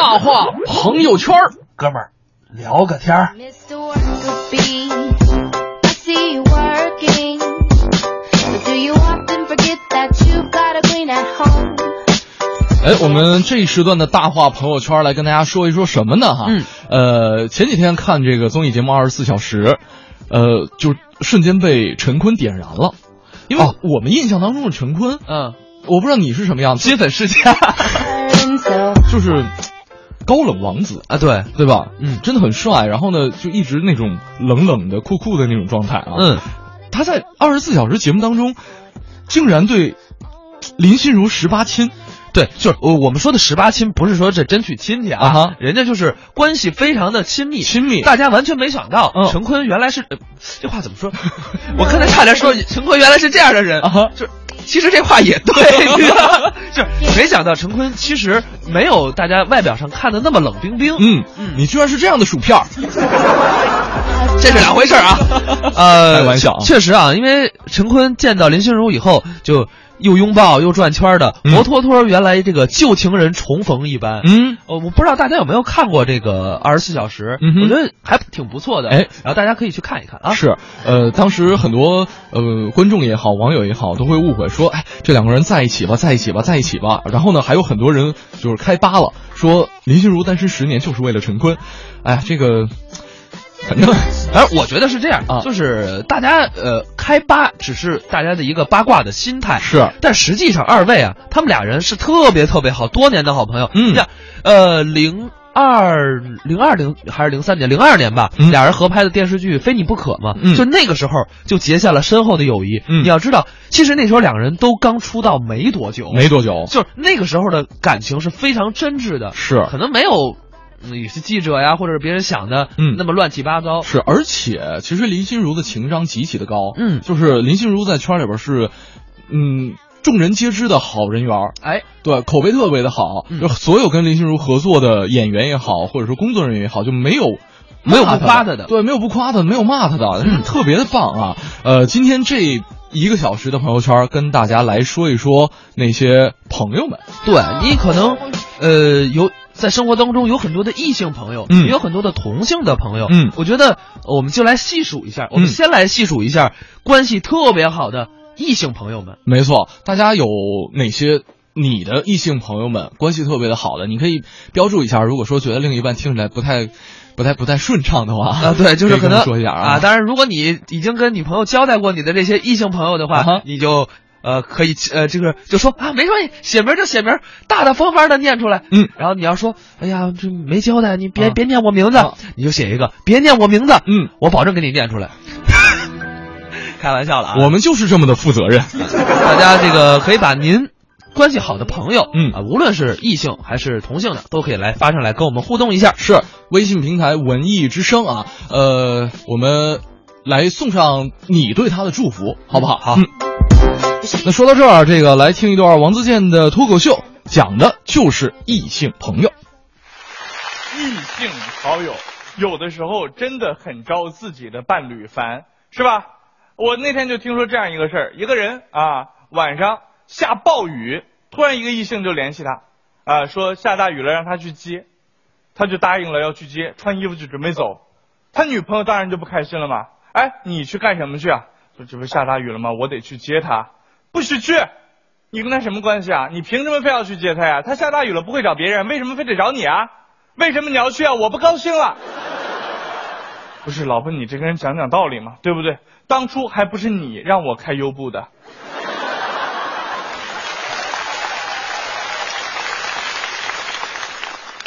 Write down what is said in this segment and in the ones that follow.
大话朋友圈儿，哥们儿聊个天儿。哎，我们这一时段的大话朋友圈来跟大家说一说什么呢？哈，嗯，呃，前几天看这个综艺节目《二十四小时》，呃，就瞬间被陈坤点燃了，因为哦。我们印象当中的陈坤，嗯，我不知道你是什么样子，金粉世家 就是高冷王子，啊，对，对吧？嗯真的很帅，然后呢，就一直那种冷冷的、酷酷的那种状态啊。嗯，他在二十四小时节目当中，竟然对林心如十八亲，对，就是我我们说的十八亲，不是说这真去亲戚啊，啊哈人家就是关系非常的亲密，亲密大家完全没想到，嗯陈坤原来是、呃这话怎么说？我刚才差点说陈坤原来是这样的人啊哈就是。其实这话也对，就是没想到陈坤其实没有大家外表上看的那么冷冰冰，嗯嗯你居然是这样的薯片儿，这是两回事儿啊。呃，开玩笑啊确实啊，因为陈坤见到林心如以后，就又拥抱又转圈的，嗯活脱脱原来这个旧情人重逢一般。嗯，呃，我不知道大家有没有看过这个《二十四小时》嗯我觉得还挺不错的。哎，然后大家可以去看一看啊。是，呃，当时很多呃观众也好，网友也好，都会误会说，哎，这两个人在一起吧，在一起吧，在一起吧。然后呢，还有很多人就是开扒了，说林心如单身十年就是为了陈坤。哎呀，这个，反正反正我觉得是这样啊就是大家呃开八只是大家的一个八卦的心态，是但实际上二位啊，他们俩人是特别特别好，多年的好朋友。嗯你想，呃，零二零二零还是零三年，零二年吧，嗯俩人合拍的电视剧《非你不可》嘛，嗯就那个时候就结下了深厚的友谊。嗯你要知道，其实那时候两个人都刚出道没多久，没多久，就是那个时候的感情是非常真挚的，是可能没有。嗯有些记者呀，或者是别人想的，嗯那么乱七八糟。是，而且其实林心如的情商极其的高，嗯就是林心如在圈里边是，嗯，众人皆知的好人缘儿哎，对，口碑特别的好，嗯就所有跟林心如合作的演员也好，或者说工作人员也好，就没有。没有不夸他的对，没有不夸他的，没有骂他的，嗯特别的棒啊！呃，今天这一个小时的朋友圈，跟大家来说一说那些朋友们，对你可能，呃，有在生活当中有很多的异性朋友，嗯也有很多的同性的朋友，嗯我觉得我们就来细数一下，我们嗯先来细数一下关系特别好的异性朋友们。没错，大家有哪些你的异性朋友们关系特别的好的，你可以标注一下。如果说觉得另一半听起来不太、不太、不太顺畅的话，啊，对，就是可能说一下啊。当然，如果你已经跟女朋友交代过你的这些异性朋友的话，啊你就呃可以呃这个就说啊没关系，写名就写名，大大方方的念出来。嗯，然后你要说，哎呀，这没交代，你别、啊别念我名字，啊你就写一个别念我名字，嗯，我保证给你念出来。开玩笑了啊，我们就是这么的负责任。大家这个可以把您关系好的朋友，嗯啊，无论是异性还是同性的，都可以来发上来跟我们互动一下。是微信平台文艺之声啊，呃，我们来送上你对他的祝福，好不好？好嗯那说到这儿，这个来听一段王自健的脱口秀，讲的就是异性朋友。异性好友有的时候真的很招自己的伴侣烦，是吧？我那天就听说这样一个事儿，一个人啊晚上下暴雨，突然一个异性就联系他，啊说下大雨了让他去接，他就答应了要去接，穿衣服就准备走，他女朋友当然就不开心了嘛，哎你去干什么去啊？说这不下大雨了吗？我得去接他，不许去。你跟他什么关系啊？你凭什么非要去接他呀？他下大雨了不会找别人，为什么非得找你啊？为什么你要去啊？我不高兴了。不是老婆，你这个人讲讲道理嘛，对不对？当初还不是你让我开优步的。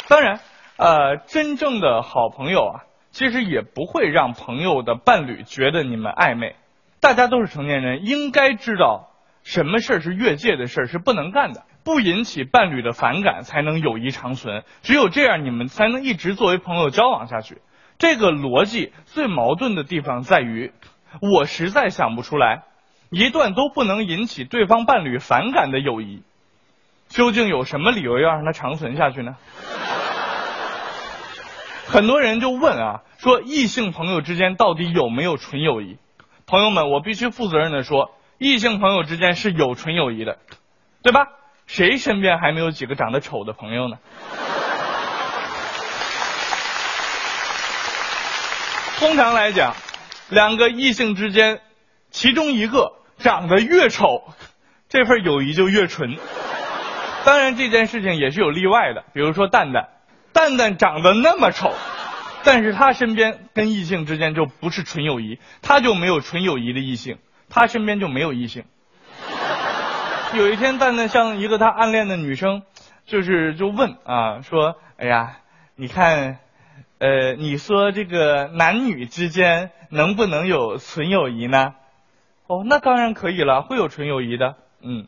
当然，呃，真正的好朋友啊，其实也不会让朋友的伴侣觉得你们暧昧。大家都是成年人，应该知道什么事儿是越界的事儿，是不能干的，不引起伴侣的反感，才能友谊长存。只有这样，你们才能一直作为朋友交往下去。这个逻辑最矛盾的地方在于，我实在想不出来，一段都不能引起对方伴侣反感的友谊，究竟有什么理由要让它长存下去呢？很多人就问啊，说异性朋友之间到底有没有纯友谊？朋友们我必须负责任的说异性朋友之间是有纯友谊的对吧？谁身边还没有几个长得丑的朋友呢？通常来讲两个异性之间其中一个长得越丑这份友谊就越纯。当然这件事情也是有例外的比如说蛋蛋蛋蛋长得那么丑但是他身边跟异性之间就不是纯友谊，他就没有纯友谊的异性，他身边就没有异性。有一天，蛋蛋向一个他暗恋的女生，就是就问啊，说：“哎呀，你看，呃，你说这个男女之间能不能有纯友谊呢？”哦，那当然可以了，会有纯友谊的。嗯，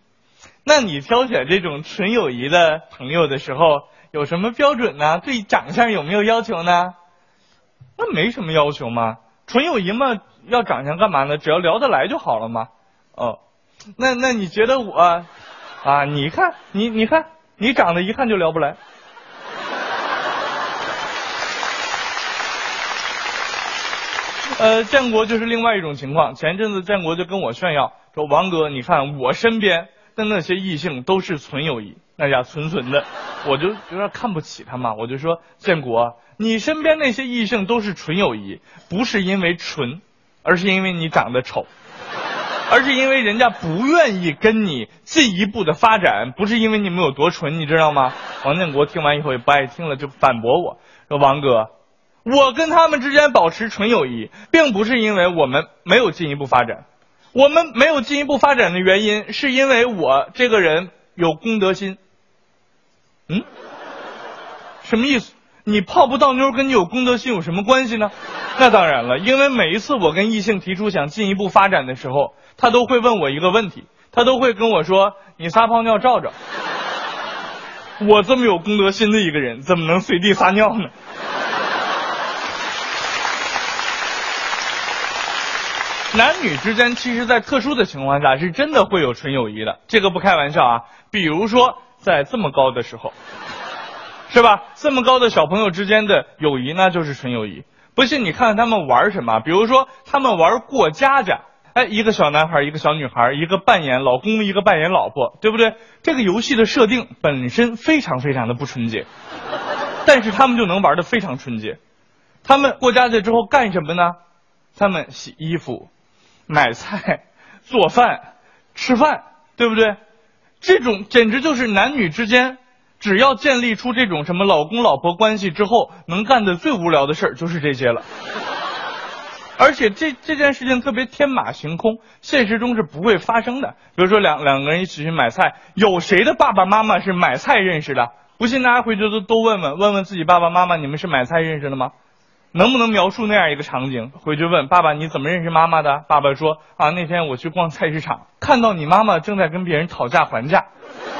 那你挑选这种纯友谊的朋友的时候，有什么标准呢？对长相有没有要求呢？那没什么要求嘛，纯友谊嘛，要长相干嘛呢？只要聊得来就好了嘛。哦。那那你觉得我啊？你看你你看你长得一看就聊不来。呃，建国就是另外一种情况。前阵子建国就跟我炫耀说：“王哥，你看我身边的那些异性都是纯友谊，那家纯纯的。”我就有点看不起他嘛，我就说：“建国，你身边那些异性都是纯友谊，不是因为纯，而是因为你长得丑。”而是因为人家不愿意跟你进一步的发展，不是因为你们有多纯，你知道吗？王建国听完以后也不爱听了，就反驳我说：“王哥，我跟他们之间保持纯友谊，并不是因为我们没有进一步发展，我们没有进一步发展的原因，是因为我这个人有公德心。”嗯，什么意思？你泡不到妞跟你有公德心有什么关系呢？那当然了，因为每一次我跟异性提出想进一步发展的时候。他都会问我一个问题，他都会跟我说：“你撒泡尿照照。”我这么有公德心的一个人，怎么能随地撒尿呢？男女之间，其实，在特殊的情况下，是真的会有纯友谊的，这个不开玩笑啊。比如说，在这么高的时候，是吧？这么高的小朋友之间的友谊，那就是纯友谊。不信你看看他们玩什么，比如说他们玩过家家。哎，一个小男孩，一个小女孩，一个扮演老公，一个扮演老婆，对不对？这个游戏的设定本身非常非常的不纯洁，但是他们就能玩的非常纯洁。他们过家家之后干什么呢？他们洗衣服、买菜、做饭、吃饭，对不对？这种简直就是男女之间，只要建立出这种什么老公老婆关系之后，能干的最无聊的事儿就是这些了。而且这这件事情特别天马行空，现实中是不会发生的。比如说两两个人一起去买菜，有谁的爸爸妈妈是买菜认识的？不信大家回去都都问问问问自己爸爸妈妈，你们是买菜认识的吗？能不能描述那样一个场景？回去问爸爸你怎么认识妈妈的？爸爸说啊那天我去逛菜市场，看到你妈妈正在跟别人讨价还价，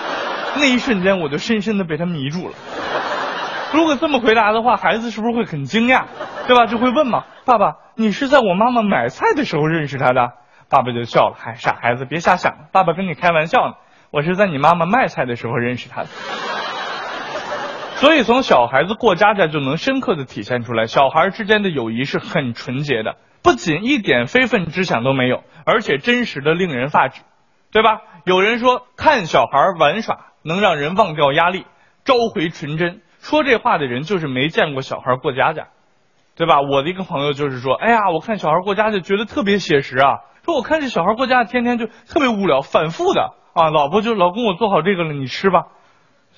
那一瞬间我就深深的被他迷住了。如果这么回答的话，孩子是不是会很惊讶，对吧？就会问嘛，爸爸，你是在我妈妈买菜的时候认识她的？爸爸就笑了，嗨，傻孩子，别瞎想，爸爸跟你开玩笑呢。我是在你妈妈卖菜的时候认识她的。所以从小孩子过家家就能深刻的体现出来，小孩之间的友谊是很纯洁的，不仅一点非分之想都没有，而且真实的令人发指，对吧？有人说看小孩玩耍能让人忘掉压力，召回纯真。说这话的人就是没见过小孩过家家，对吧？我的一个朋友就是说，哎呀，我看小孩过家家觉得特别写实啊。说我看这小孩过家家天天就特别无聊，反复的啊。老婆就老公我做好这个了，你吃吧。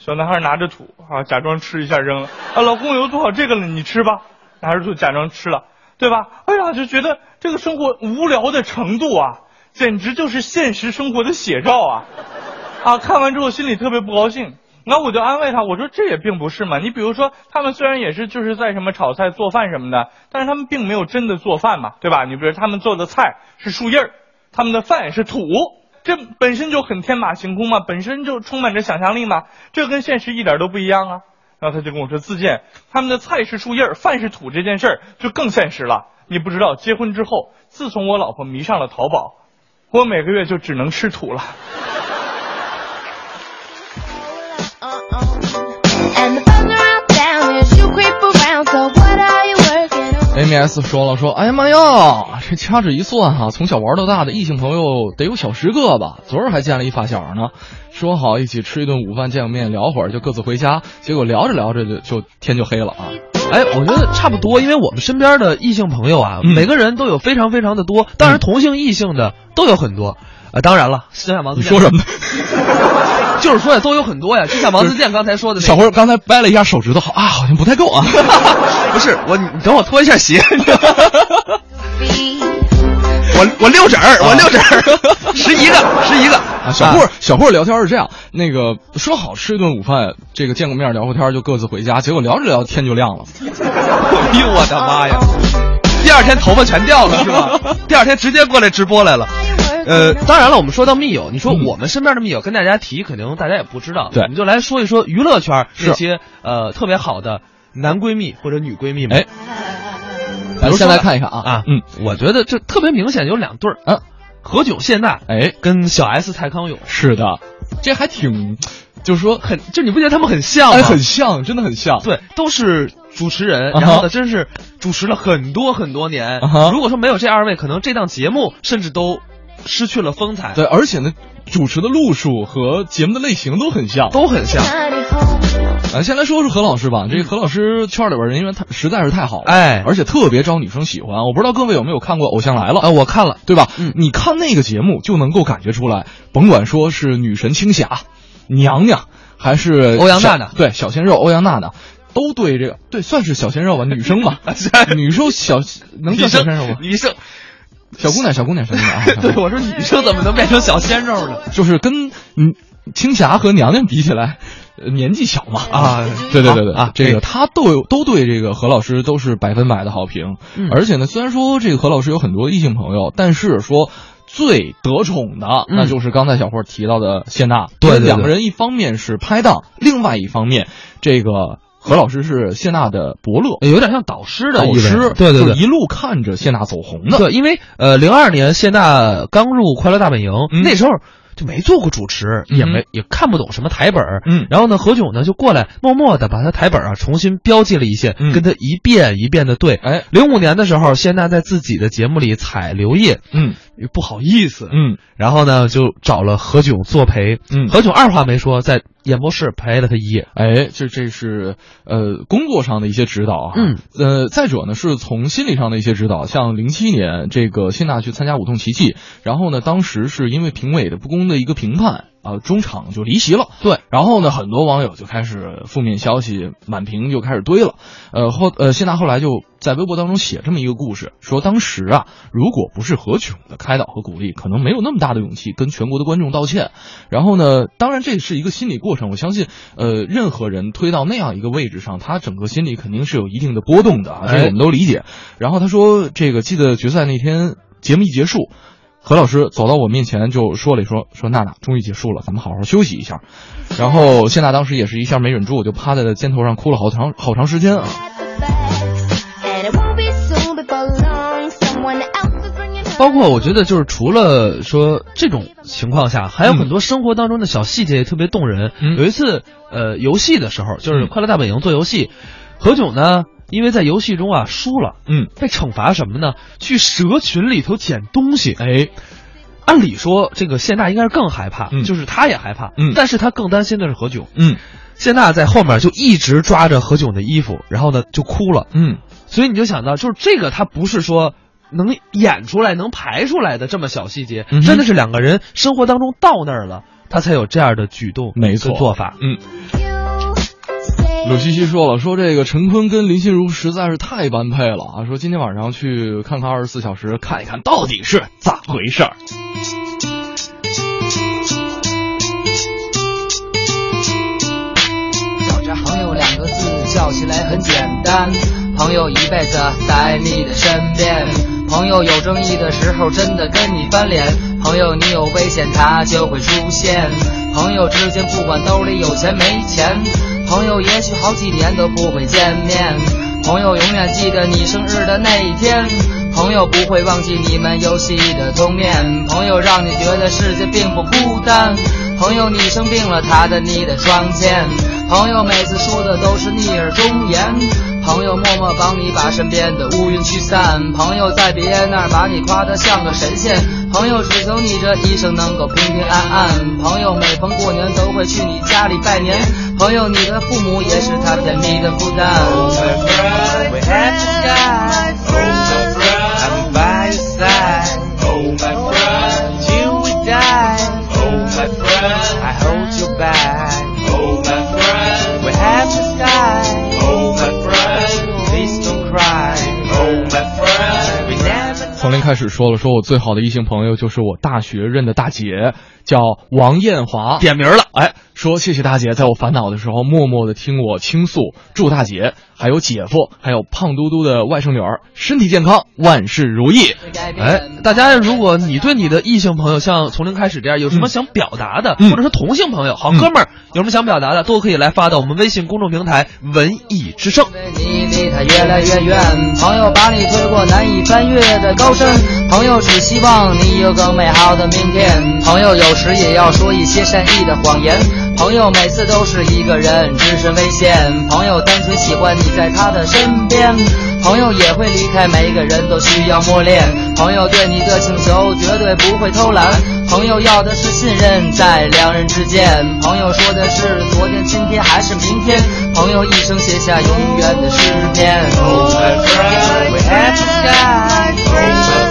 小男孩拿着土啊，假装吃一下扔了啊。老公我又做好这个了，你吃吧。拿着土假装吃了，对吧？哎呀，就觉得这个生活无聊的程度啊，简直就是现实生活的写照啊！啊，看完之后心里特别不高兴。那我就安慰他，我说这也并不是嘛。你比如说，他们虽然也是就是在什么炒菜、做饭什么的，但是他们并没有真的做饭嘛，对吧？你比如他们做的菜是树叶，他们的饭是土，这本身就很天马行空嘛，本身就充满着想象力嘛，这跟现实一点都不一样啊。然后他就跟我说，自建他们的菜是树叶，饭是土这件事儿就更现实了。你不知道，结婚之后，自从我老婆迷上了淘宝，我每个月就只能吃土了。M S 说了说，哎呀妈呀，这掐指一算哈，从小玩到大的异性朋友得有小十个吧。昨儿还见了一发小呢，说好一起吃一顿午饭，见个面，聊会儿就各自回家。结果聊着聊着就就天就黑了啊。哎，我觉得差不多，因为我们身边的异性朋友啊，嗯每个人都有非常非常的多，当然同性异性的都有很多。呃，当然了，就像王你说什么呢？就是说呀，都有很多呀，就像王自健刚才说的那个小辉儿刚才掰了一下手指头，好啊，好像不太够啊。不是我，你等我脱一下鞋。我我六指儿，我六指儿，十一个，十一个啊，小霍儿，小霍儿聊天是这样，那个说好吃一顿午饭，这个见个面聊会天就各自回家，结果聊着聊天就亮了。哎呦我的妈呀！第二天头发全掉了是吧？第二天直接过来直播来了。呃，当然了，我们说到密友，你说嗯我们身边的密友跟大家提，可能大家也不知道。对我们就来说一说娱乐圈是那些呃特别好的男闺蜜或者女闺蜜们。哎，咱们先来看一看啊啊，嗯，我觉得这特别明显有两对儿，啊，何炅谢娜，哎，跟小 S 蔡康永，是的，这还挺，就是说很，就你不觉得他们很像吗？哎，很像，真的很像。对，都是主持人，然后呢，真是主持了很多很多年。如果说没有这二位，可能这档节目甚至都失去了风采。对，而且呢，主持的路数和节目的类型都很像。都很像。呃，先来说说何老师吧。这个何老师圈里边人缘太实在是太好了，哎而且特别招女生喜欢。我不知道各位有没有看过《偶像来了》啊，我看了，对吧？嗯你看那个节目就能够感觉出来，甭管说是女神青霞、娘娘，还是欧阳娜娜对小鲜肉欧阳娜娜，都对这个对算是小鲜肉吧，女生吧，女生小能叫小鲜肉吗？女生，小姑娘，小姑娘，小姑娘啊！对我说女生怎么能变成小鲜肉呢？就是跟嗯青霞和娘娘比起来，呃年纪小嘛啊对对对对啊这个他都有都对这个何老师都是百分百的好评，嗯而且呢，虽然说这个何老师有很多异性朋友，但是说。最得宠的，嗯那就是刚才小霍提到的谢娜。对对对两个人一方面是拍档，另外一方面，这个何老师是谢娜的伯乐、有点像导师的意思导师，对对对就。一路看着谢娜走红的。对，因为呃，零二年谢娜刚入《快乐大本营》嗯那时候就没做过主持，也嗯没也看不懂什么台本儿嗯然后呢，何炅呢就过来默默的把他台本啊重新标记了一些，嗯跟他一遍一遍的对。哎，零五年的时候，谢娜在自己的节目里采刘烨，嗯不好意思，嗯。然后呢就找了何炅作陪。嗯。何炅二话没说，在演播室陪了他一夜。哎，这这是呃工作上的一些指导啊，嗯，呃，再者呢是从心理上的一些指导，像零七年这个谢娜去参加舞动奇迹，然后呢当时是因为评委的不公的一个评判啊、中场就离席了，对，然后呢很多网友就开始负面消息满屏就开始堆了，呃后呃谢娜后来就在微博当中写这么一个故事，说当时啊如果不是何炅的开导和鼓励，可能没有那么大的勇气跟全国的观众道歉，然后呢，当然这是一个心理过程，我相信，呃，任何人推到那样一个位置上，他整个心理肯定是有一定的波动的啊，这个我们都理解。然后他说，这个记得决赛那天节目一结束，何老师走到我面前就说了一说说娜娜终于结束了，咱们好好休息一下。然后谢娜当时也是一下没忍住，就趴在了肩头上哭了好长好长时间啊。包括我觉得就是除了说这种情况下，还有很多生活当中的小细节也特别动人。嗯有一次，呃，游戏的时候，就是嗯《快乐大本营》做游戏，何炅呢，因为在游戏中啊输了，嗯，被惩罚什么呢？去蛇群里头捡东西。哎，按理说，这个谢娜应该是更害怕，嗯就是她也害怕，嗯但是她更担心的是何炅。嗯谢娜在后面就一直抓着何炅的衣服，然后呢就哭了。嗯，所以你就想到，就是这个，他不是说能演出来、能排出来的这么小细节，嗯真的是两个人生活当中到那儿了，他才有这样的举动，没错做法。嗯。鲁西西说了，说这个陈坤跟林心如实在是太般配了啊！说今天晚上去看看二十四小时，看一看到底是咋回事儿。个字叫起来很简单，朋友一辈子在你的身边，朋友有争议的时候真的跟你翻脸，朋友你有危险他就会出现，朋友之间不管兜里有钱没钱，朋友也许好几年都不会见面，朋友永远记得你生日的那一天。朋友不会忘记你们游戏的封面，朋友让你觉得世界并不孤单，朋友你生病了，他在你的窗前，朋友每次说的都是逆耳忠言，朋友默默帮你把身边的乌云驱散，朋友在别人那儿把你夸得像个神仙，朋友只求你这一生能够平平安安，朋友每逢过年都会去你家里拜年，朋友你的父母也是他甜蜜的负担。We had to die. I'm by your side. Till we die. I hold you back. 开始说了，说我最好的异性朋友就是我大学认的大姐，叫王艳华。点名了，哎，说谢谢大姐，在我烦恼的时候默默的听我倾诉，祝大姐还有姐夫还有胖嘟嘟的外甥女儿身体健康，万事如意。哎，大家如果你对你的异性朋友像从零开始这样有什么想表达的，嗯或者是同性朋友、好哥们儿、有什么想表达的，都可以来发到我们微信公众平台“文艺之声你离他越来越远，朋友把你推过难以翻越的高山，朋友只希望你有更美好的明天，朋友有时也要说一些善意的谎言，朋友每次都是一个人只身危险，朋友单纯喜欢你在他的身边，朋友也会离开，每个人都需要磨练，朋友对你的请求绝对不会偷懒，朋友要的是信任在两人之间，朋友说的是昨天、今天还是明天，朋友一生写下永远的诗篇。We had to die. I'm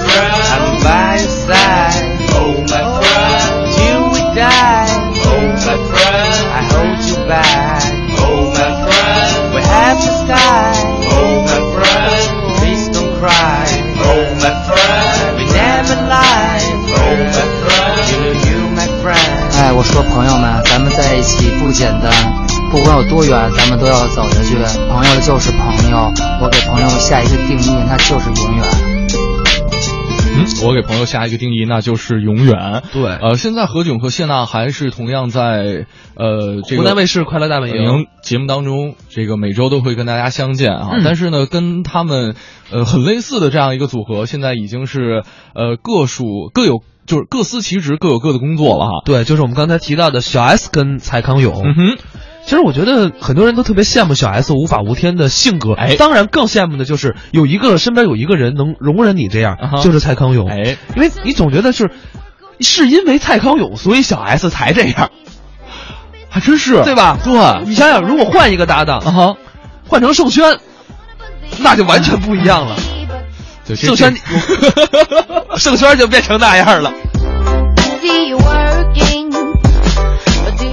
说朋友们，咱们在一起不简单，不管有多远，咱们都要走下去。朋友就是朋友，我给朋友下一个定义，那就是永远。嗯，我给朋友下一个定义，那就是永远。对呃，现在何炅和谢娜还是同样在呃”，这个湖南卫视《快乐大本营》。营节目当中，这个每周都会跟大家相见啊。嗯但是呢，跟他们呃很类似的这样一个组合，现在已经是呃各属各有就是各司其职，各有各的工作了哈。对，就是我们刚才提到的小 S 跟蔡康永。嗯哼，其实我觉得很多人都特别羡慕小 S 无法无天的性格，哎当然更羡慕的就是有一个身边有一个人能容忍你这样，啊就是蔡康永。哎，因为你总觉得是，是因为蔡康永，所以小 S 才这样，还真是对吧？对你想想，如果换一个搭档，啊哈，换成盛轩，那就完全不一样了。对这盛轩，圣轩就变成那样了。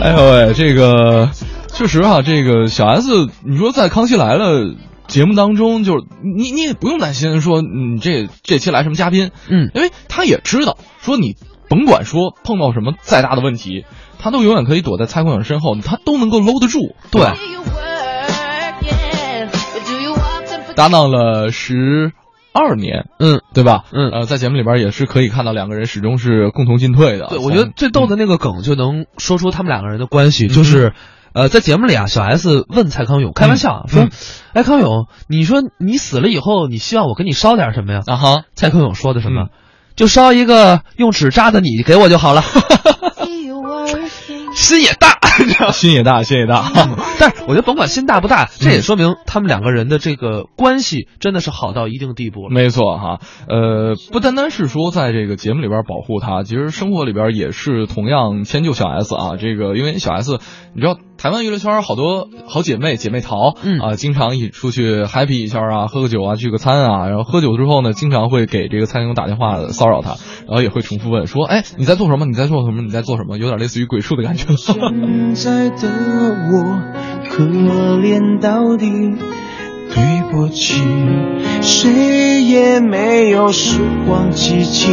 哎呦喂，这个确实啊、这个小 S，你说在《康熙来了》节目当中，就是你你也不用担心说你这这期来什么嘉宾，嗯，因为他也知道说你甭管说碰到什么再大的问题，他都永远可以躲在蔡康永身后，他都能够搂得住。对搭档了十二年，嗯，对吧？嗯呃，在节目里边也是可以看到两个人始终是共同进退的。对，我觉得最逗的那个梗就能说出他们两个人的关系，就嗯是。呃，在节目里啊，小 S 问蔡康永，开玩笑啊说嗯：“哎，康永，你说你死了以后，你希望我给你烧点什么呀？”啊哈，蔡康永说的什么？嗯就烧一个用纸扎的你给我就好了 心也大，心也大，心也大。但是我觉得甭管心大不大，这也说明他们两个人的这个关系真的是好到一定地步了。没错哈，呃，不单单是说在这个节目里边保护他，其实生活里边也是同样迁就小 S 啊。这个因为小 S，你知道台湾娱乐圈好多好姐妹姐妹淘，嗯啊，经常一起出去 happy 一下啊，喝个酒啊，聚个餐啊，然后喝酒之后呢，经常会给这个蔡康永打电话骚扰他，然后也会重复问说，哎，你在做什么？你在做什么？你在做什么？有点类似于鬼畜的感觉。现在的我可怜到底，对不起，谁也没有时光机器，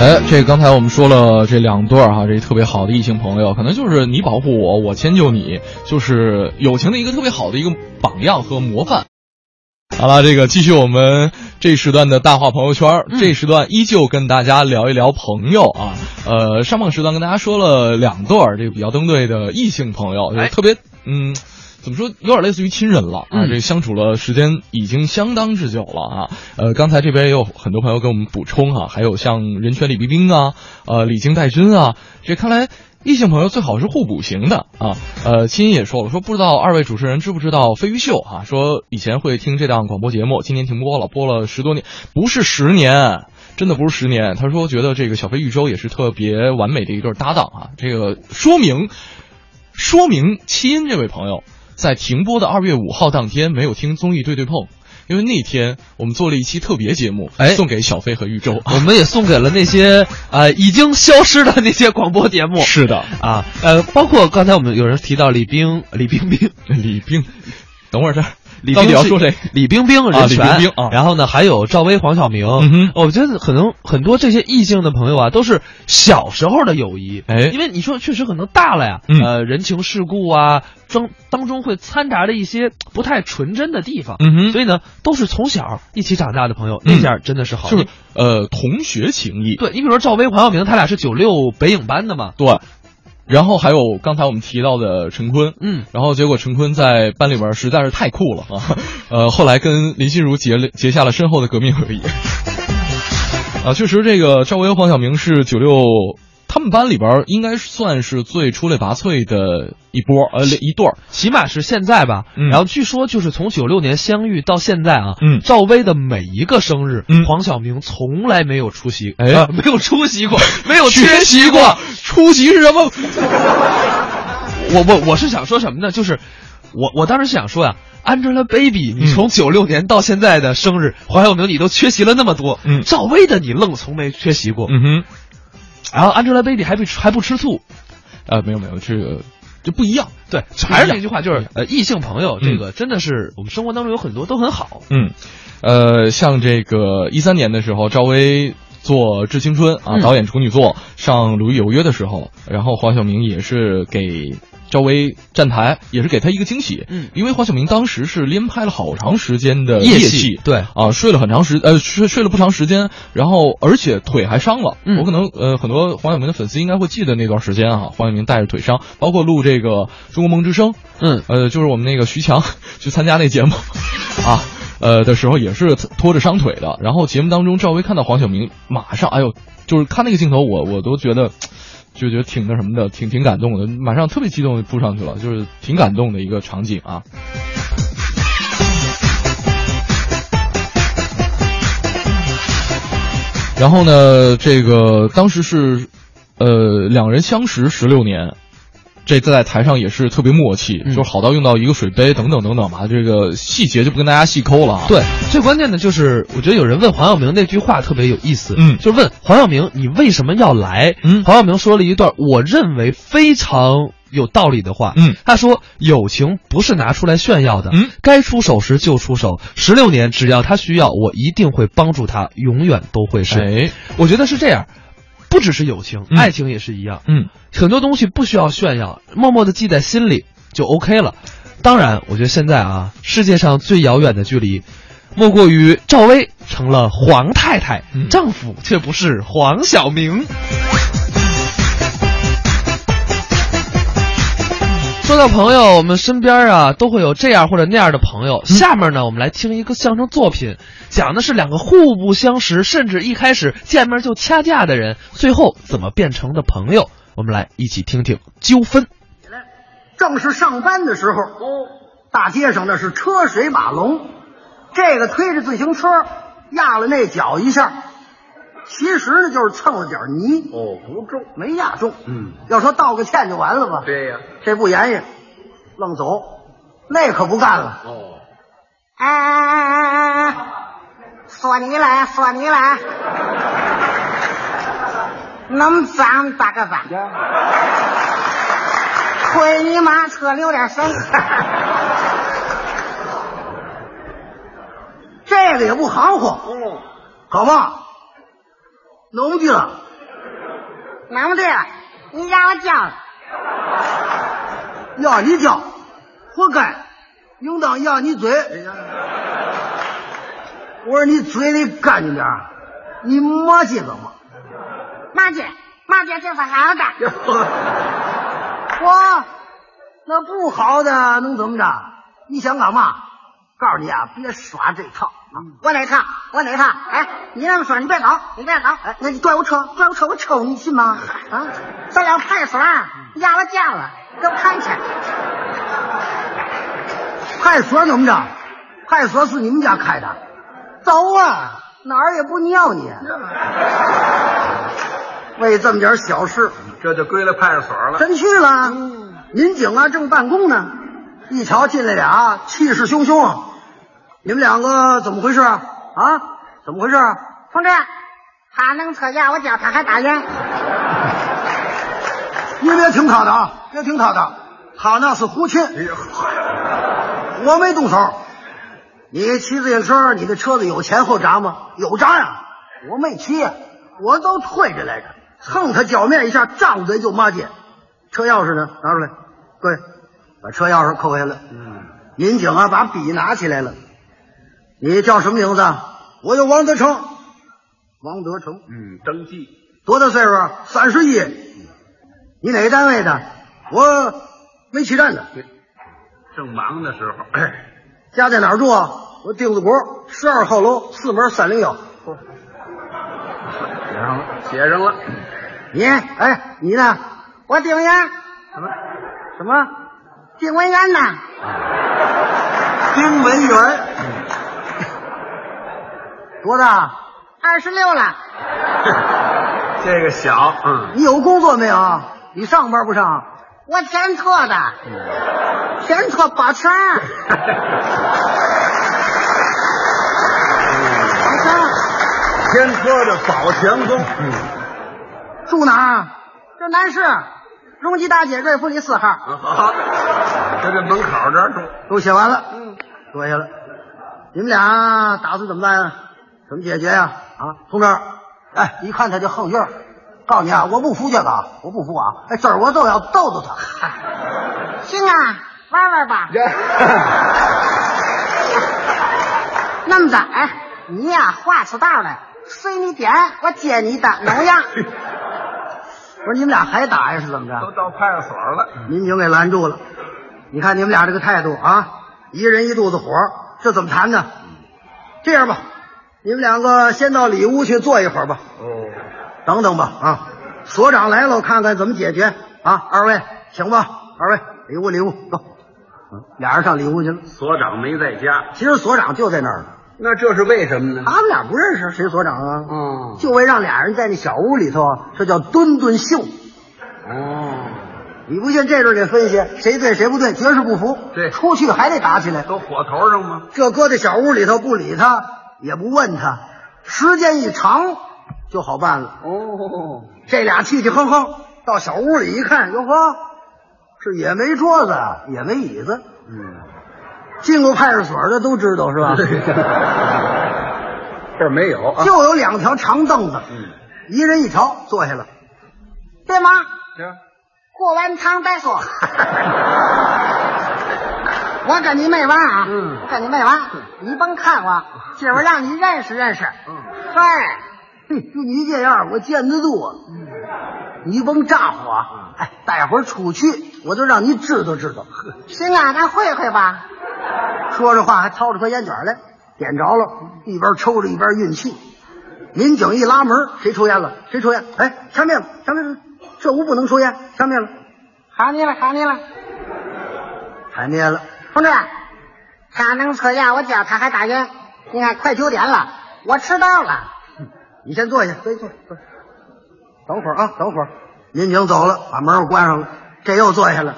哎，这刚才我们说了这两对儿哈，这特别好的异性朋友，可能就是你保护我，我迁就你，就是友情的一个特别好的一个榜样和模范。好了，这个继续我们这时段的大话朋友圈，这时段依旧跟大家聊一聊朋友啊。呃，上半时段跟大家说了两对儿这个比较登对的异性朋友，就是特别嗯。怎么说，有点类似于亲人了啊！这相处了时间已经相当之久了啊。呃，刚才这边也有很多朋友给我们补充哈，还有像人权李冰冰啊，呃，李菁戴军啊，这看来异性朋友最好是互补型的啊。呃，青音也说了，说不知道二位主持人知不知道飞鱼秀啊？说以前会听这档广播节目，今年停播了，播了十多年，不是十年，真的不是十年。他说觉得这个小飞玉州也是特别完美的一对搭档啊。这个说明，说明七音这位朋友。在停播的二月五号当天，没有听综艺对对碰，因为那天我们做了一期特别节目，哎，送给小飞和玉州，我们也送给了那些 呃已经消失的那些广播节目。是的，啊，呃，包括刚才我们有人提到李冰、李冰冰、李冰，等会儿这。李冰要说谁？李冰冰人权，啊，然后呢，还有赵薇、黄晓明。嗯我觉得可能很多这些异性的朋友啊，都是小时候的友谊。哎，因为你说确实可能大了呀，呃，人情世故啊，中当中会掺杂着一些不太纯真的地方。嗯哼，所以呢，都是从小一起长大的朋友，那下真的是好，就是呃同学情谊。对你比如说赵薇、黄晓明，他俩是九六北影班的嘛。对。然后还有刚才我们提到的陈坤，嗯，然后结果陈坤在班里边实在是太酷了啊，呃，后来跟林心如结了结下了深厚的革命友谊。啊，确实，这个赵薇和黄晓明是九六。他们班里边应该算是最出类拔萃的一波，呃，一对儿，起码是现在吧。然后据说就是从九六年相遇到现在啊，嗯，赵薇的每一个生日，嗯，黄晓明从来没有出席，哎，没有出席过，没有缺席过，出席是什么？我我我是想说什么呢？就是我我当时想说呀，Angelababy，你从九六年到现在的生日，黄晓明你都缺席了那么多，嗯，赵薇的你愣从没缺席过，嗯哼。然后 Angelababy 还不还不吃醋，呃，没有没有，这个就不一样。对，还是那句话，就是呃，异性朋友这个真的是我们生活当中有很多都很好。嗯，呃，像这个一三年的时候，赵薇做《致青春》啊，导演处女作上《鲁豫有约》的时候，然后黄晓明也是给。赵薇站台也是给他一个惊喜，嗯，因为黄晓明当时是连拍了好长时间的夜戏，对。啊，睡了很长时，呃，睡睡了不长时间，然后而且腿还伤了，嗯，我可能呃很多黄晓明的粉丝应该会记得那段时间啊，黄晓明带着腿伤，包括录这个《中国梦之声》，嗯，呃，就是我们那个徐强 去参加那节目，啊，呃的时候也是拖着伤腿的，然后节目当中赵薇看到黄晓明，马上哎呦，就是看那个镜头，我我都觉得。就觉得挺那什么的，挺挺感动的，马上特别激动就扑上去了，就是挺感动的一个场景啊。然后呢，这个当时是，呃，两人相识十六年。这在台上也是特别默契，就是好到用到一个水杯等等等等吧。这个细节就不跟大家细抠了。对，最关键的就是，我觉得有人问黄晓明那句话特别有意思，嗯，就问黄晓明你为什么要来？嗯，黄晓明说了一段我认为非常有道理的话，嗯，他说友情不是拿出来炫耀的，嗯，该出手时就出手。十六年，只要他需要，我一定会帮助他，永远都会是。哎，我觉得是这样。不只是友情，爱情也是一样。嗯，很多东西不需要炫耀，默默的记在心里就 OK 了。当然，我觉得现在啊，世界上最遥远的距离，莫过于赵薇成了黄太太，丈夫却不是黄晓明。说到朋友，我们身边啊都会有这样或者那样的朋友。下面呢，我们来听一个相声作品，讲的是两个互不相识，甚至一开始见面就掐架的人，最后怎么变成的朋友。我们来一起听听纠纷。正是上班的时候，哦，大街上那是车水马龙，这个推着自行车压了那脚一下，其实呢就是蹭了点泥，哦，不重，没压重。嗯，要说道个歉就完了吧？对呀，这不言语，愣走，那可不干了。哦，哎哎哎哎哎哎，说你了，说你了，那么脏，大个子，亏你妈车留点神。这个也不含糊，哦，好吧？定了，弄不定了，你让我叫了，要你叫，活该，应当要你嘴。我说你嘴里干净点你磨叽个嘛？马姐，马姐这是好的。我 那不好的能怎么着？你想干嘛？告诉你啊，别耍这套啊！我哪趟？我哪趟？哎，你那么说，你别走，你别走。哎，那你拽我车，拽我车，我抽你信吗？啊！咱俩派出所压了架了，给我看去。派出所怎么着？派出所是你们家开的，走啊，哪儿也不尿你。为这么点小事，这就归了派出所了。真去了。民警啊，正办公呢，一瞧进来俩，气势汹汹。你们两个怎么回事啊？啊，怎么回事啊？同志，他能车架我叫，他还打人。你别听他的啊，别听他的，他那是胡琴，我没动手。你骑自行车，你的车子有前后闸吗？有闸呀，我没骑，我都推着来着，蹭他脚面一下，张嘴就骂街。车钥匙呢？拿出来，各位，把车钥匙扣下来。嗯，民警啊，把笔拿起来了。你叫什么名字？我叫王德成。王德成，嗯，登记。多大岁数？三十一。你哪个单位的？我煤气站的。对，正忙的时候，家在哪儿住啊？我丁字国十二号楼四门三零幺。写上了，写上了。你哎，你呢？我丁元，什么？什么？丁文元呐？丁文元。多大？二十六了。这个小，嗯，你有工作没有？你上班不上？我天拓的，天拓保全。天科的保全工。嗯，住哪儿？这南市荣吉大街瑞福里四号。好，在这门口这儿住。都写完了。嗯，坐下了。你们俩打算怎么办啊？怎么解决呀、啊？同志，哎，一看他就横劲儿。告诉你啊，我不服这个，我不服啊！哎，今儿我就要逗逗他。行啊，玩玩吧。那么着，哎，你呀、画出道来，随你点，我接你的能样。不是你们俩还打呀？是怎么着？都到派出所了。民警给拦住了。你看你们俩这个态度啊，一人一肚子火，这怎么谈呢？这样吧，你们两个先到里屋去坐一会儿吧。哦，等等吧啊！所长来了，我看看怎么解决啊！二位请吧，二位里屋里屋走。嗯，俩人上里屋去了。所长没在家，其实所长就在那儿呢，那这是为什么呢？他们俩不认识，谁所长啊？嗯，就为让俩人在那小屋里头，这叫蹲蹲秀。哦，你不信这阵儿给分析，谁对谁不对，绝世不服。对出去还得打起来。都火头上吗？这搁在小屋里头不理他，也不问他，时间一长就好办了。哦，这俩气气哼哼到小屋里一看，哟呵，是也没桌子，也没椅子。嗯，进过派出所的都知道是吧？这儿没有啊。就有两条长凳子，嗯，一人一条，坐下了。对吗？行过完场再说。我跟你没完啊！嗯跟你没完，你甭看我，今儿让你认识认识。嗯，嗨，嘿，就你这样，我见得住啊。你甭咋呼啊！哎，待会儿出去，我就让你知道知道。行啊，咱会会吧。说着话还掏出颗烟卷来，点着了，一边抽着一边运气。民警一拉门，谁抽烟了？谁抽烟？哎，掐灭了，掐灭了！这屋不能抽烟，掐灭了，喊你了，喊你了，喊灭了。同志，他能车压我脚，他还打人。你看，快九点了，我迟到了。你先坐下，坐下坐下。坐等会儿啊，等会儿。民警走了，把门又关上了，这又坐下了。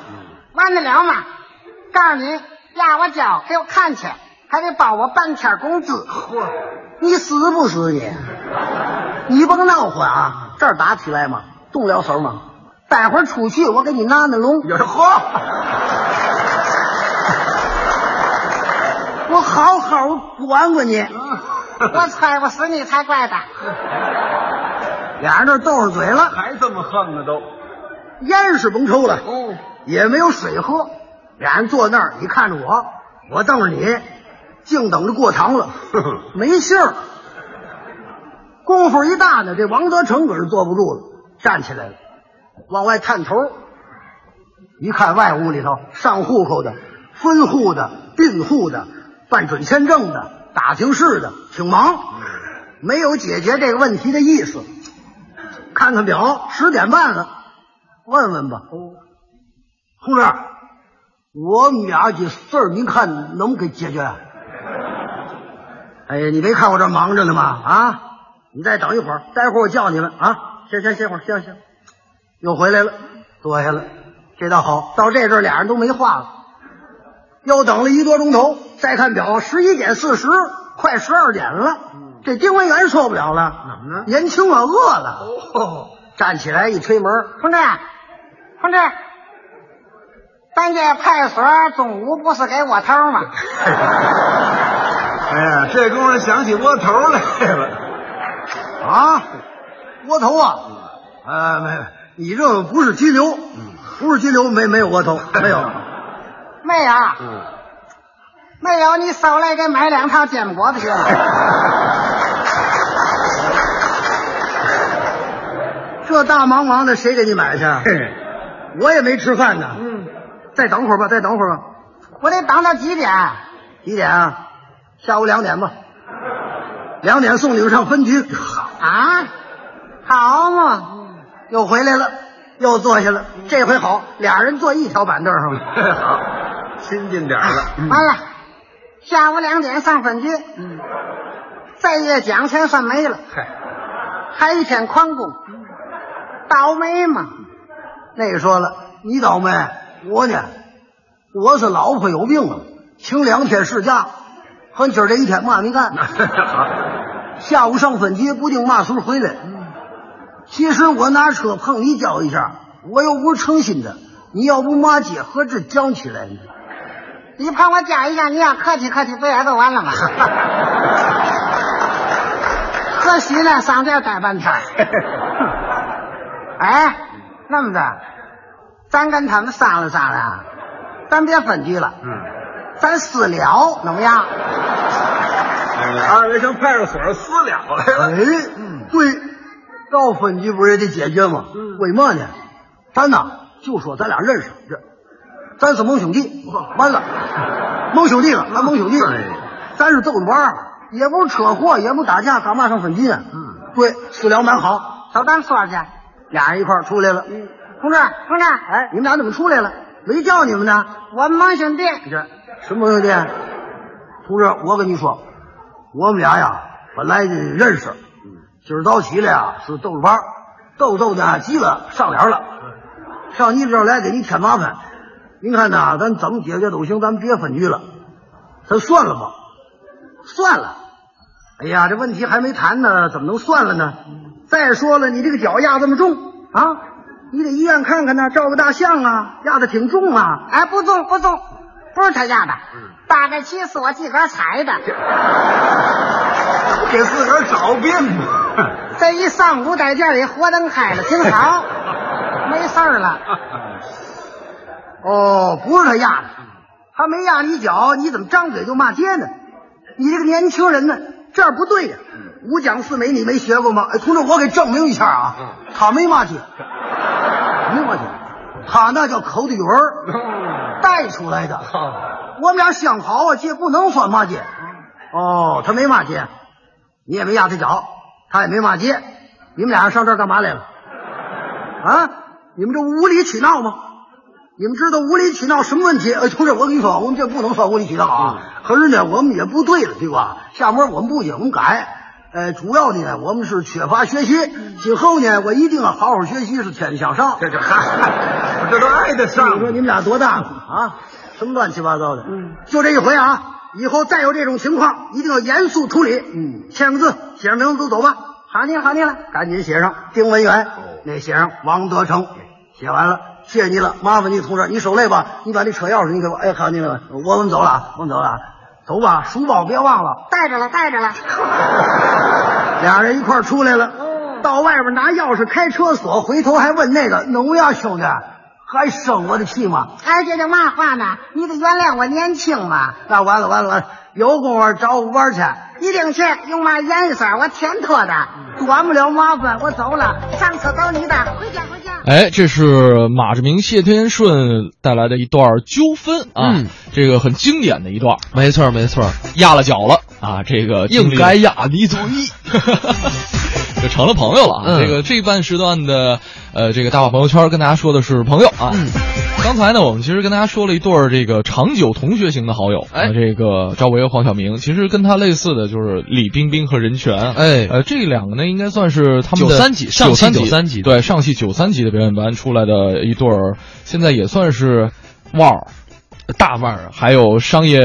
完得了吗？告诉你，压我脚给我看去，还得包我半天工资。嚯，你死不死你？你甭闹火啊！这儿打起来嘛，动了手吗？待会儿出去我给你拿那龙。有嚯，我好好管管你。我踩不死你才怪的。俩人这斗上嘴了，还这么横呢都。烟是甭抽了，哦，也没有水喝。俩人坐那儿，你看着我，我瞪着你，净等着过堂了，没信儿。功夫一大呢，这王德成可是坐不住了，站起来了，往外探头，一看外屋里头上户口的、分户的、并户的、办准签证的、打听事的，挺忙，没有解决这个问题的意思。看看表，十点半了，问问吧。哦同志，我们俩这事儿，您看能给解决？哎呀，你没看我这忙着呢吗？啊，你再等一会儿，待会儿我叫你们啊。先先歇会儿，行行。又回来了，坐下了，这倒好，到这阵儿俩人都没话了。又等了一多钟头，再看表，十一点四十，快十二点了。这丁文元受不了了，怎么了？年轻啊，饿了，哦，站起来一推门，同志，同志，咱这派出所中午不是给我头吗？哎呀，这功夫想起窝头来了。啊，窝头啊，呃，没，你这不是激流，不是激流，没没有窝头，没有。没有，嗯，没有，你少来给买两套煎果子去了。这大忙忙的，谁给你买去？我也没吃饭呢。嗯，再等会儿吧，再等会儿吧。我得等到几点？几点啊？下午两点吧。两点送你们上分局。啊，好嘛，又回来了，又坐下了。这回好，俩人坐一条板凳上了。好，亲近点儿了。完了，下午两点上分局。再夜奖钱算没了，嗨，还一天旷工，倒霉嘛。那个说了，你倒霉，我呢，我是老婆有病了，请两天事假，和今儿这一天嘛没干。下午上分局，不定嘛时候回来。其实我拿车碰你脚一下，我又不是诚心的。你要不骂街，何止讲起来呢？你帮我讲一下，你要客气客气，不也就完了吗？可惜了，上这儿待半天。哎，那么着，咱跟他们商量商量，咱别分局了，嗯，咱私了，怎么样？哎 二位上派出所私了来了。哎，对，到分局不是也得解决吗？为嘛呢？咱呢，就说咱俩认识，这咱是盟兄弟，完了，盟兄弟了，咱盟兄弟咱是逗着玩儿，也不是车祸，也不打架，干嘛上分局啊？嗯，对，私聊蛮好，走，咱说去。俩人一块儿出来了。嗯同志，同志，哎，你们俩怎么出来了？没叫你们呢？我们盟兄弟，这什么兄弟？同志，我跟你说，我们俩呀，本来就认识，今儿早起来呀是逗着玩儿，逗逗的急了，上脸了，上你这儿来给你添麻烦。您看呐，咱怎么解决都行，咱别分居了，咱算了吧，算了。哎呀，这问题还没谈呢，怎么能算了呢？再说了，你这个脚压这么重啊，你得医院看看呢，照个大象啊，压的挺重啊。哎，不重不重，不是他压的，大概其是我自个儿踩的。给自个儿找病吧。这一上午在这里活灯开了，挺好，没事儿了。哦，不是他压的，他没压你脚，你怎么张嘴就骂街呢？你这个年轻人呢，这样不对呀、五讲四美你没学过吗？哎，同志，我给证明一下啊，他没骂街，没骂街，他那叫口的语儿带出来的。我们俩相好啊，这不能算骂街。哦，他没骂街，你也没压他脚，他也没骂街，你们俩上这儿干嘛来了？啊，你们这无理取闹吗？你们知道无理取闹什么问题？哎，同志，我跟你说，我们这不能算无理取闹啊。可是呢，我们也不对了，对吧？下面我们不仅我们改，呃，主要呢，我们是缺乏学习。今后呢，我一定要好好学习，是天天向上。这这嗨，这都挨得你上说你们俩多大了啊？什么乱七八糟的？嗯，就这一回啊！以后再有这种情况，一定要严肃处理。嗯，签个字，写上名字，都走吧。喊你了，好你了，赶紧写上丁文元，那写上王德成。写完了，谢谢你了，麻烦你同志，你受累吧。你把那车钥匙你给我。哎，好你了，我们走了，我们走了，走吧，书包别忘了。带着了，带着了。俩人一块出来了，到外边拿钥匙开车锁，回头还问那个农呀，兄弟，还生我的气吗？哎，这叫嘛话呢？你得原谅我年轻嘛。那完了完了完了，有功夫找我玩去。一定去，用嘛颜色我添脱的，端不了麻烦，我走了。上车找你的，回家回家。哎，这是马志明、谢天顺带来的一段纠纷啊，嗯这个很经典的一段，没错没错，压了脚了啊，这个应该压你嘴。就成了朋友了啊。嗯这个这一半时段的呃，这个大话朋友圈跟大家说的是朋友啊。嗯刚才呢，我们其实跟大家说了一对儿这个长久同学型的好友，哎。啊这个赵薇和黄晓明，其实跟他类似的就是李冰冰和任泉，哎。呃，这两个呢应该算是他们的93级上戏九三级对上戏九三级的表演班出来的一对儿，现在也算是腕儿，大腕儿啊，还有商业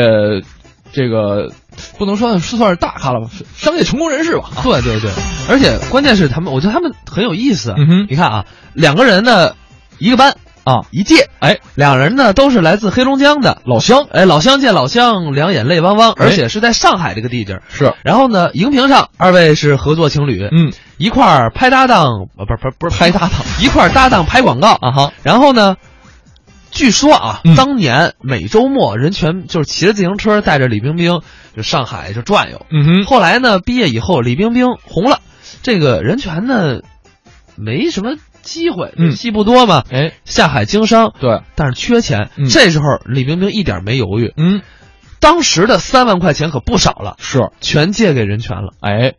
这个不能说是算是大咖了吧，商业成功人士吧。对对对，而且关键是他们，我觉得他们很有意思。嗯哼。你看啊，两个人呢，一个班啊，一届，哎，两人呢都是来自黑龙江的老乡，哎，老乡见老乡，两眼泪汪汪，哎。而且是在上海这个地界儿。是，然后呢，荧屏上二位是合作情侣，嗯，一块儿拍搭档，呃，不是不是不是拍搭档，一块儿搭档拍广告。啊哈。然后呢，据说啊，嗯。当年每周末任泉就是骑着自行车带着李冰冰就上海就转悠。嗯哼，后来呢，毕业以后，李冰冰红了，这个任泉呢没什么机会，嗯戏不多嘛，哎，下海经商，对，但是缺钱。嗯这时候李冰冰一点没犹豫，嗯，当时的三万块钱可不少了，是，全借给任泉了。哎，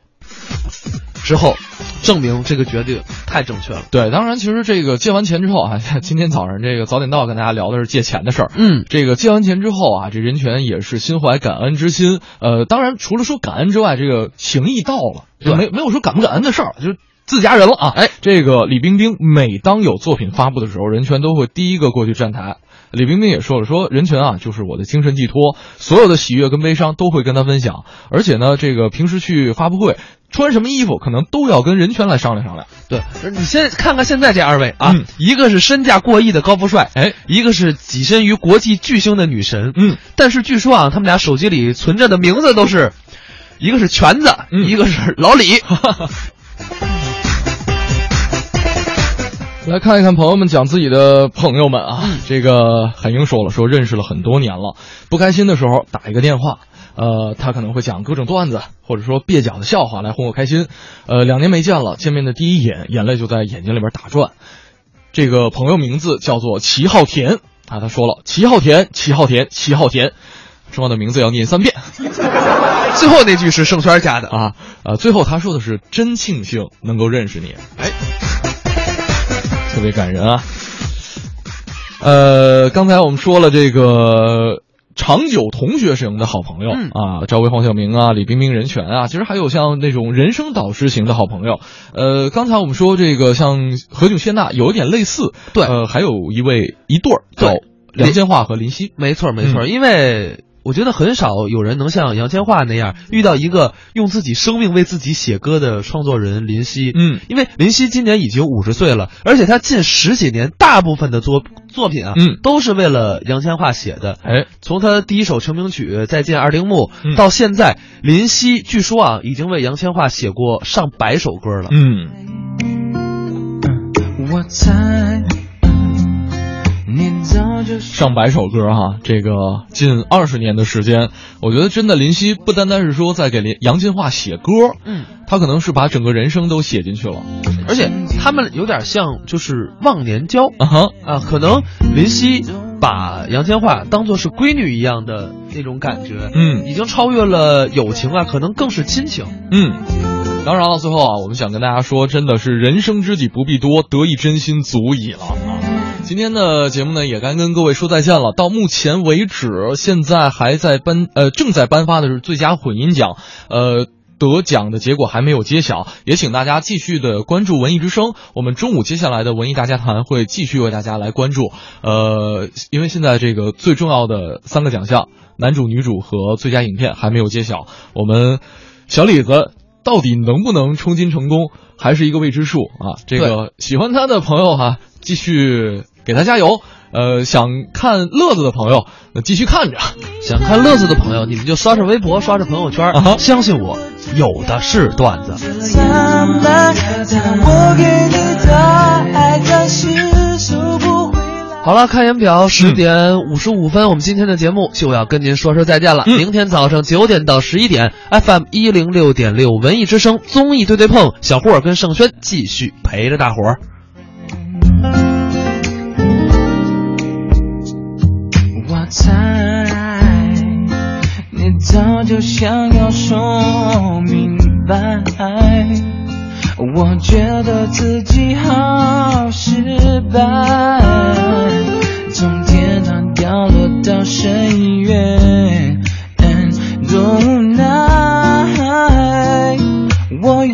之后证明这个决定太正确了。对，当然，其实这个借完钱之后啊，今天早上这个早点到跟大家聊的是借钱的事儿。嗯，这个借完钱之后啊，这任泉也是心怀感恩之心。呃，当然除了说感恩之外，这个情谊到了，没没有说感不感恩的事儿，就是自家人了啊。哎，这个李冰冰每当有作品发布的时候，任泉都会第一个过去站台。李冰冰也说了，说任泉啊，就是我的精神寄托，所有的喜悦跟悲伤都会跟他分享。而且呢，这个平时去发布会穿什么衣服，可能都要跟任泉来商量商量。对，你先看看现在这二位啊，嗯一个是身价过亿的高富帅，哎，一个是跻身于国际巨星的女神，嗯，但是据说啊，他们俩手机里存着的名字都是，一个是全子，嗯一个是老李。来看一看朋友们讲自己的朋友们啊，这个海英说了，说认识了很多年了，不开心的时候打一个电话，呃，他可能会讲各种段子，或者说蹩脚的笑话来哄我开心。呃，两年没见了，见面的第一眼，眼泪就在眼睛里边打转。这个朋友名字叫做齐浩田啊，他说了，齐浩田，齐浩田，齐浩田，重要的名字要念三遍。最后那句是盛轩加的啊，呃，最后他说的是真庆幸能够认识你，哎，特别感人啊。呃，刚才我们说了这个长久同学型的好朋友、嗯。啊，赵薇、黄晓明啊，李冰冰、任泉啊，其实还有像那种人生导师型的好朋友。呃，刚才我们说这个像何炅、谢娜有一点类似，对。呃，还有一位一对儿叫对梁建华和林夕，没错没错，嗯。因为我觉得很少有人能像杨千嬅那样遇到一个用自己生命为自己写歌的创作人林夕。嗯，因为林夕今年已经五十岁了，而且他近十几年大部分的作作品啊，嗯都是为了杨千嬅写的。哎，从他第一首成名曲《再见二丁目》嗯到现在，林夕据说啊已经为杨千嬅写过上百首歌了。嗯。我猜上百首歌哈，这个近二十年的时间，我觉得真的林夕不单单是说在给林杨千嬅写歌，嗯，他可能是把整个人生都写进去了。而且他们有点像就是忘年交啊哈啊，可能林夕把杨千嬅当做是闺女一样的那种感觉，嗯已经超越了友情啊，可能更是亲情。嗯，当然了，最后啊，我们想跟大家说，真的是人生知己不必多，得一真心足矣了啊。今天的节目呢，也该跟各位说再见了。到目前为止，现在还在颁呃正在颁发的是最佳混音奖，呃。得奖的结果还没有揭晓，也请大家继续的关注文艺之声。我们中午接下来的文艺大家谈会继续为大家来关注。呃，因为现在这个最重要的三个奖项，男主、女主和最佳影片还没有揭晓，我们小李子到底能不能冲金成功，还是一个未知数啊。这个喜欢他的朋友哈、继续给他加油。呃，想看乐子的朋友，那继续看着。想看乐子的朋友，你们就刷刷微博，刷刷朋友圈，啊相信我，有的是段子。好了，看眼表，十点五十五分，我们今天的节目就要跟您说声再见了。嗯明天早上九点到十一点，FM 一零六点六文艺之声综艺对对碰，小霍儿跟盛轩继续陪着大伙儿。猜你早就想要说明白，我觉得自己好失败，从天堂掉落到深渊，多无奈，我